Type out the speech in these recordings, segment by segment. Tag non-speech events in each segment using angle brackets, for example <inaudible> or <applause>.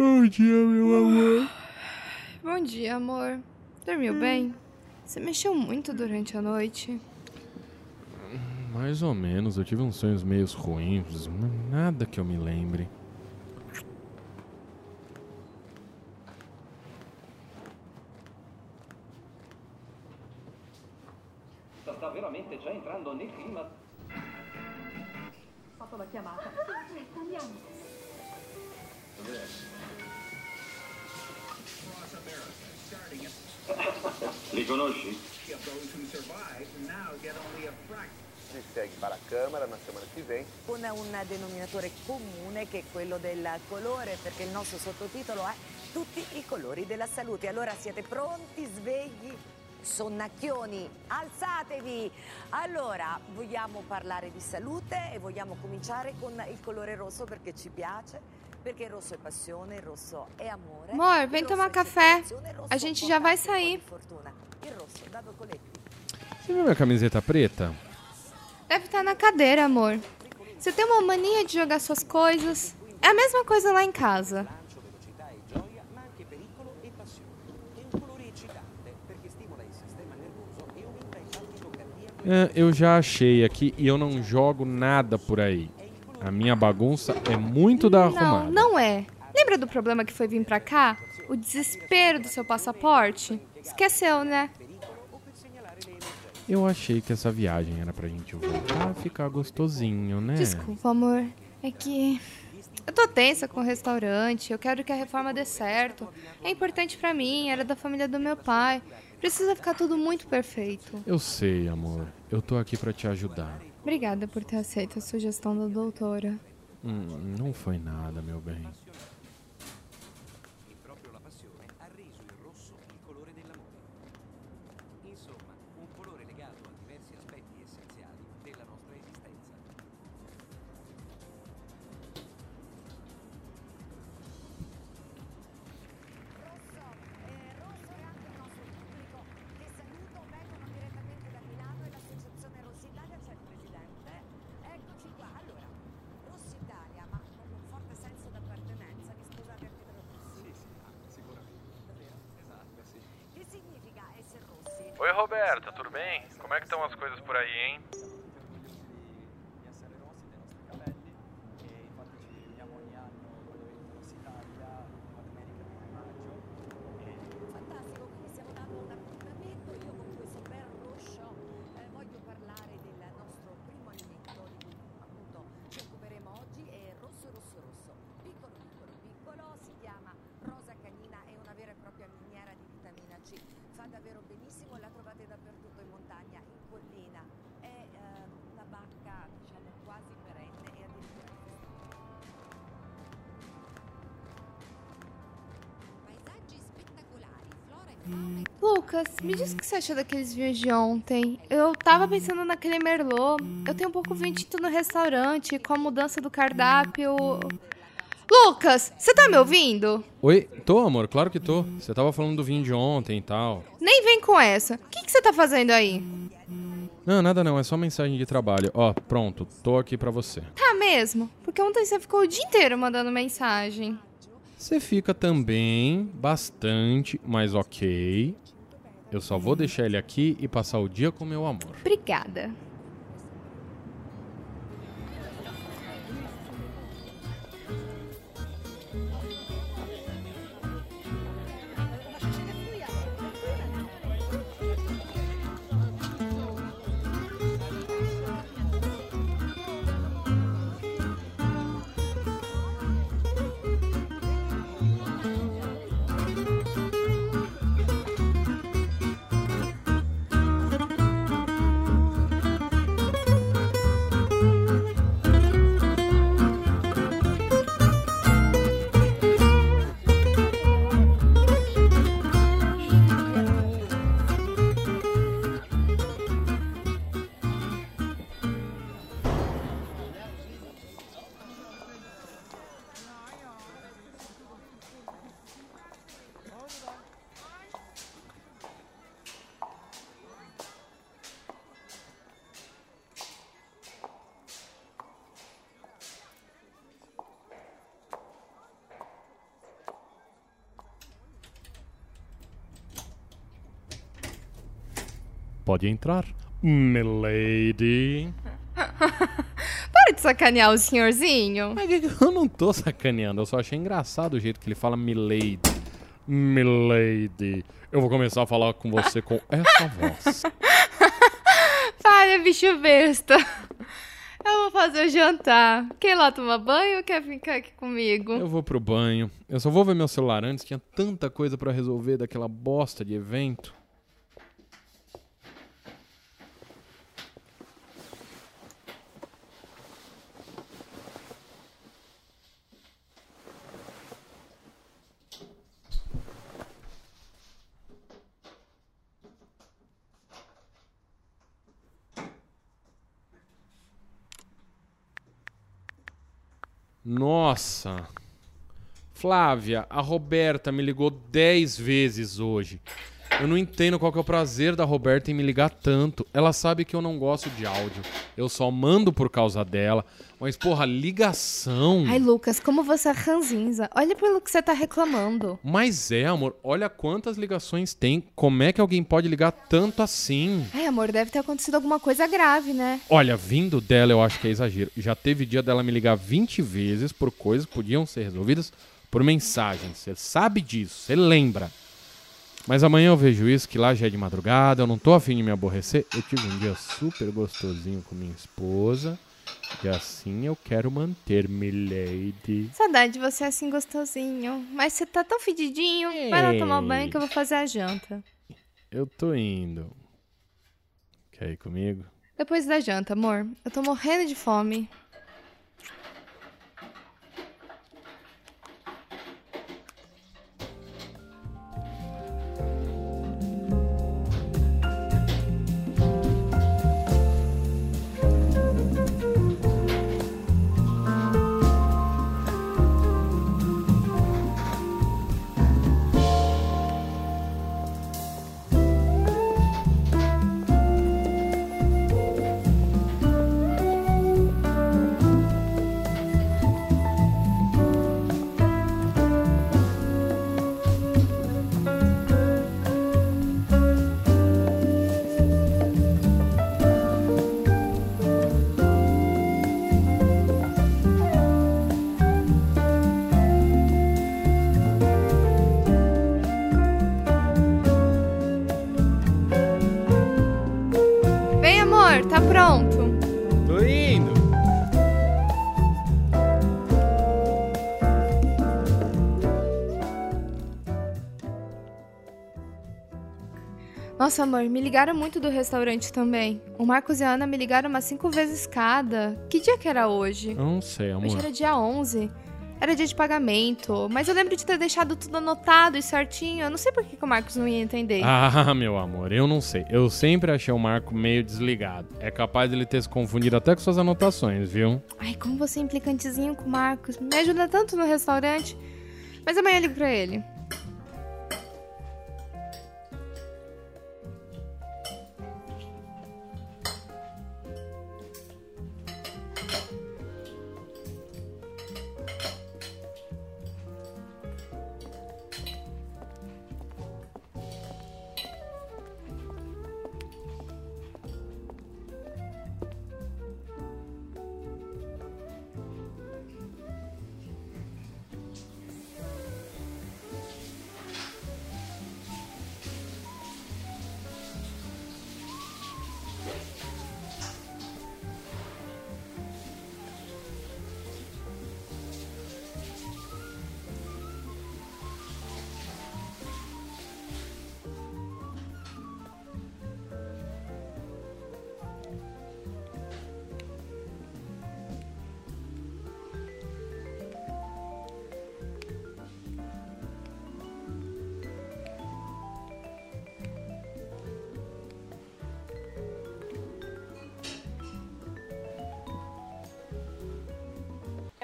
Bom dia, meu amor. Bom dia, amor. Dormiu bem? Você mexeu muito durante a noite. Mais ou menos, eu tive uns sonhos meio ruins, nada que eu me lembre. Li conosci? Ci segui para a Câmara na semana que vem. con un denominatore comune che è quello del colore, perché il nostro sottotitolo è Tutti i colori della salute. Allora siete pronti, svegli, sonnacchioni, alzatevi! Allora, vogliamo parlare di salute e vogliamo cominciare con il colore rosso perché ci piace, il rosso passione, il rosso amore. Amor, vem tomar café. A gente já vai sair. Você viu minha camiseta preta? Deve estar na cadeira, amor. Você tem uma mania de jogar suas coisas. É a mesma coisa lá em casa. É, eu já achei aqui e eu não jogo nada por aí. A minha bagunça é muito da arrumada. Não, não é. Lembra do problema que foi vir pra cá? O desespero do seu passaporte? Esqueceu, né? Eu achei que essa viagem era pra gente voltar a ficar gostosinho, né? Desculpa, amor. É que. Eu tô tensa com o restaurante. Eu quero que a reforma dê certo. É importante pra mim, era da família do meu pai. Precisa ficar tudo muito perfeito. Eu sei, amor. Eu tô aqui pra te ajudar. Obrigada por ter aceito a sugestão da doutora. Hum, não foi nada, meu bem. Oi, Roberta, tudo bem? Como é que estão as coisas por aí, hein? Lucas, me diz o que você achou daqueles vinhos de ontem. Eu tava pensando naquele Merlot. Eu tenho um pouco vinho tinto no restaurante, com a mudança do cardápio. Lucas, você tá me ouvindo? Oi, tô, amor, claro que tô. Você tava falando do vinho de ontem e tal. Nem vem com essa. O que, que você tá fazendo aí? Não, nada não, é só mensagem de trabalho. Ó, pronto, tô aqui pra você. Tá mesmo? Porque ontem você ficou o dia inteiro mandando mensagem. Você fica também bastante, mas ok. Eu só vou deixar ele aqui e passar o dia com meu amor. Obrigada. Pode entrar, milady. <laughs> Para de sacanear o senhorzinho. Mas eu não tô sacaneando, eu só achei engraçado o jeito que ele fala milady. Milady. Eu vou começar a falar com você com <laughs> essa voz. <laughs> Para, bicho besta. Eu vou fazer o jantar. Quer ir lá tomar banho ou quer ficar aqui comigo? Eu vou pro banho. Eu só vou ver meu celular antes, tinha tanta coisa pra resolver daquela bosta de evento. Nossa. Flávia, a Roberta me ligou 10 vezes hoje. Eu não entendo qual que é o prazer da Roberta em me ligar tanto. Ela sabe que eu não gosto de áudio. Eu só mando por causa dela. Mas, porra, ligação. Ai, Lucas, como você é ranzinza. Olha pelo que você tá reclamando. Mas é, amor, olha quantas ligações tem. Como é que alguém pode ligar tanto assim? Ai, amor, deve ter acontecido alguma coisa grave, né? Olha, vindo dela eu acho que é exagero. Já teve dia dela me ligar 20 vezes por coisas que podiam ser resolvidas por mensagem. Você sabe disso, você lembra. Mas amanhã eu vejo isso, que lá já é de madrugada, eu não tô afim de me aborrecer. Eu tive um dia super gostosinho com minha esposa. E assim eu quero manter, milady. Saudade de você assim gostosinho. Mas você tá tão fedidinho. Vai lá tomar banho que eu vou fazer a janta. Eu tô indo. Quer ir comigo? Depois da janta, amor. Eu tô morrendo de fome. Amor, tá pronto. Tô indo. Nossa, amor, me ligaram muito do restaurante também. O Marcos e a Ana me ligaram umas cinco vezes cada. Que dia que era hoje? Eu não sei, amor. Hoje era dia 11. Era dia de pagamento. Mas eu lembro de ter deixado tudo anotado e certinho. Eu não sei por que, que o Marcos não ia entender. Ah, <laughs> meu amor, eu não sei. Eu sempre achei o Marco meio desligado. É capaz dele ter se confundido até com suas anotações, viu? Ai, como você é implicantezinho com o Marcos. Me ajuda tanto no restaurante. Mas amanhã eu ligo pra ele.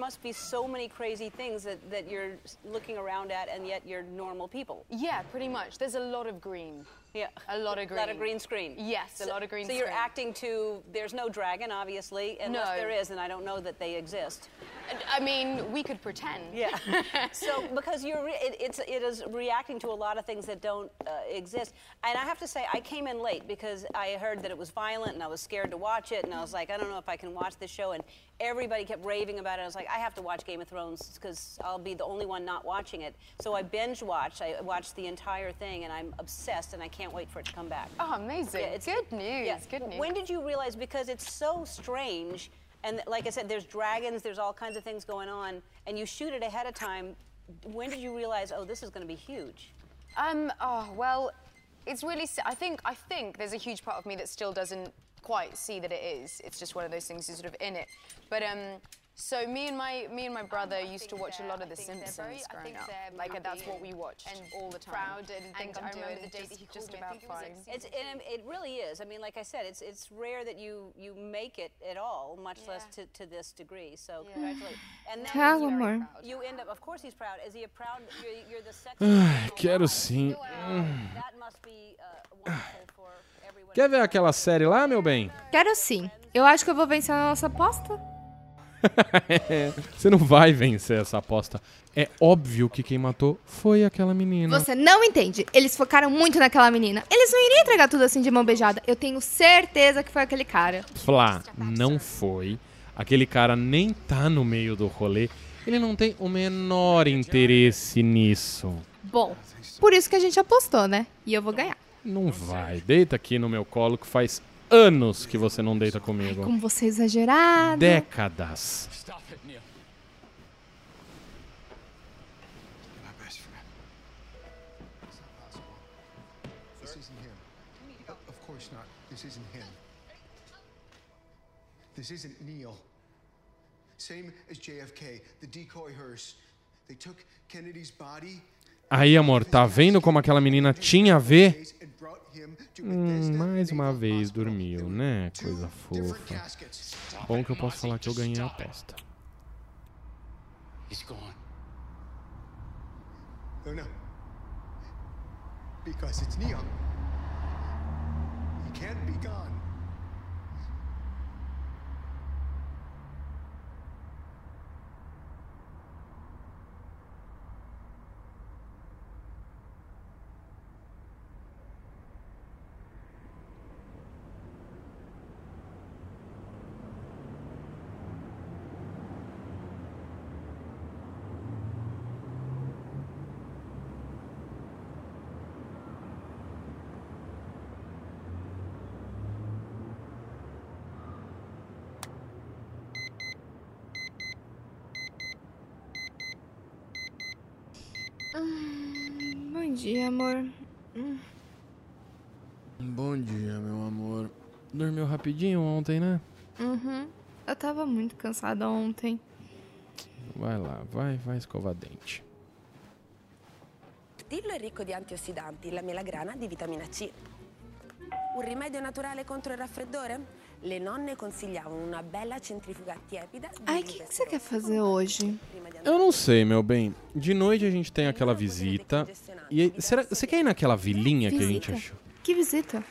Must be so many crazy things that, that you're looking around at, and yet you're normal people. Yeah, pretty much. There's a lot of green. Yeah. A lot of green. A lot of green. screen. Yes, a lot of green screen. So you're acting to. There's no dragon, obviously, unless No. there is, and I don't know that they exist. I mean, we could pretend. Yeah. <laughs> so because you're, re- it, it's it is reacting to a lot of things that don't uh, exist. And I have to say, I came in late because I heard that it was violent, and I was scared to watch it, and I was like, I don't know if I can watch this show. And everybody kept raving about it. I was like, I have to watch Game of Thrones because I'll be the only one not watching it. So I binge watched. I watched the entire thing, and I'm obsessed, and I can't wait for it to come back. Oh, amazing. Yeah, it's good news. Yeah. Good news. When did you realize? Because it's so strange, and like I said, there's dragons, there's all kinds of things going on, and you shoot it ahead of time. When did you realize? Oh, this is going to be huge. Um. Oh well, it's really. I think. I think there's a huge part of me that still doesn't quite see that it is. It's just one of those things you're sort of in it. But um. So me and my me and my brother used to watch a lot of The Simpsons growing up. Like that's what we watched and all the time. Proud and think I remember the day that he just about fine. It's, and it really is. I mean, like I said, it's it's rare that you you make it at all, much less to, to this degree. So congratulations. And then Tell you, amor. you end up. Of course, he's proud. Is he a proud? You're, you're the sexy. man <sighs> <sighs> Quero alive. sim. That must be uh, <sighs> wonderful for everyone. Quer ver aquela série lá, meu bem? Quero sim. Eu acho que eu vou vencer na nossa aposta. <laughs> Você não vai vencer essa aposta. É óbvio que quem matou foi aquela menina. Você não entende. Eles focaram muito naquela menina. Eles não iriam entregar tudo assim de mão beijada. Eu tenho certeza que foi aquele cara. Flá, não foi. Aquele cara nem tá no meio do rolê. Ele não tem o menor interesse nisso. Bom, por isso que a gente apostou, né? E eu vou ganhar. Não vai. Deita aqui no meu colo que faz anos que você não deita comigo. Como você é exagerado. Décadas. This isn't Neil. Same as JFK, the decoy hearse. They took Kennedy's body Aí, amor, tá vendo como aquela menina tinha a ver? Hum, mais uma vez dormiu, né? Coisa fofa. Bom que eu posso falar que eu ganhei a aposta. He's gone. No, no. Because it's Neil. He can't be gone. Bom dia, amor. Bom dia, meu amor. Dormiu rapidinho ontem, né? Uhum. Eu tava muito cansada ontem. Vai lá, vai, vai escovar dente. mirtillo è ricco di antiossidanti, la melagrana di vitamina C. Un rimedio naturale contro il raffreddore? Le nonne consigliavano una bella centrifuga tiepida Ai, o que, que você quer fazer hoje? Eu não sei, meu bem. De noite a gente tem aquela visita. E será, você quer ir naquela vilinha que a gente Visita? achou? Que visita?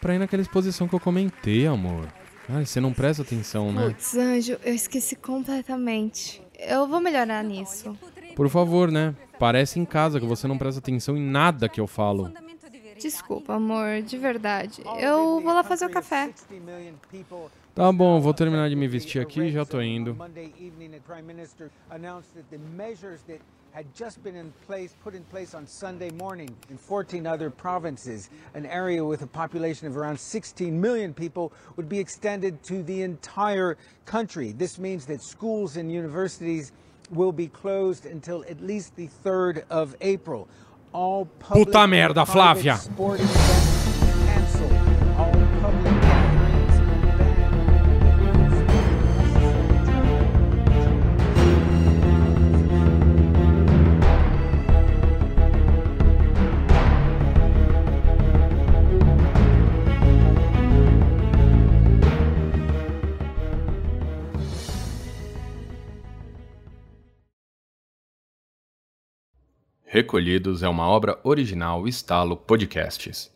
Pra ir naquela exposição que eu comentei, amor. Ai, você não presta atenção, né? Putz, Anjo, eu esqueci completamente. Eu vou melhorar nisso. Por favor, né? Parece em casa que você não presta atenção em nada que eu falo. Desculpa, amor, de verdade. Eu vou lá fazer o café. Tá bom, vou terminar de me vestir aqui e já tô indo. Monday evening, Prime Minister announced that the measures that had just been in place, put in place on Sunday morning in 14 other provinces, an area with a population of around 16 million people, would be extended to the entire country. This means that schools and universities will be closed until at least the 3rd of April. Puta merda, Flávia. Recolhidos é uma obra original Estalo Podcasts.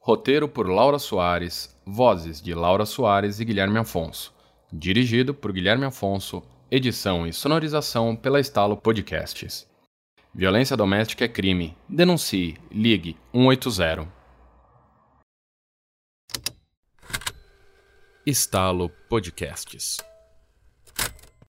Roteiro por Laura Soares, vozes de Laura Soares e Guilherme Afonso. Dirigido por Guilherme Afonso, edição e sonorização pela Estalo Podcasts. Violência doméstica é crime. Denuncie. Ligue 180. Estalo Podcasts.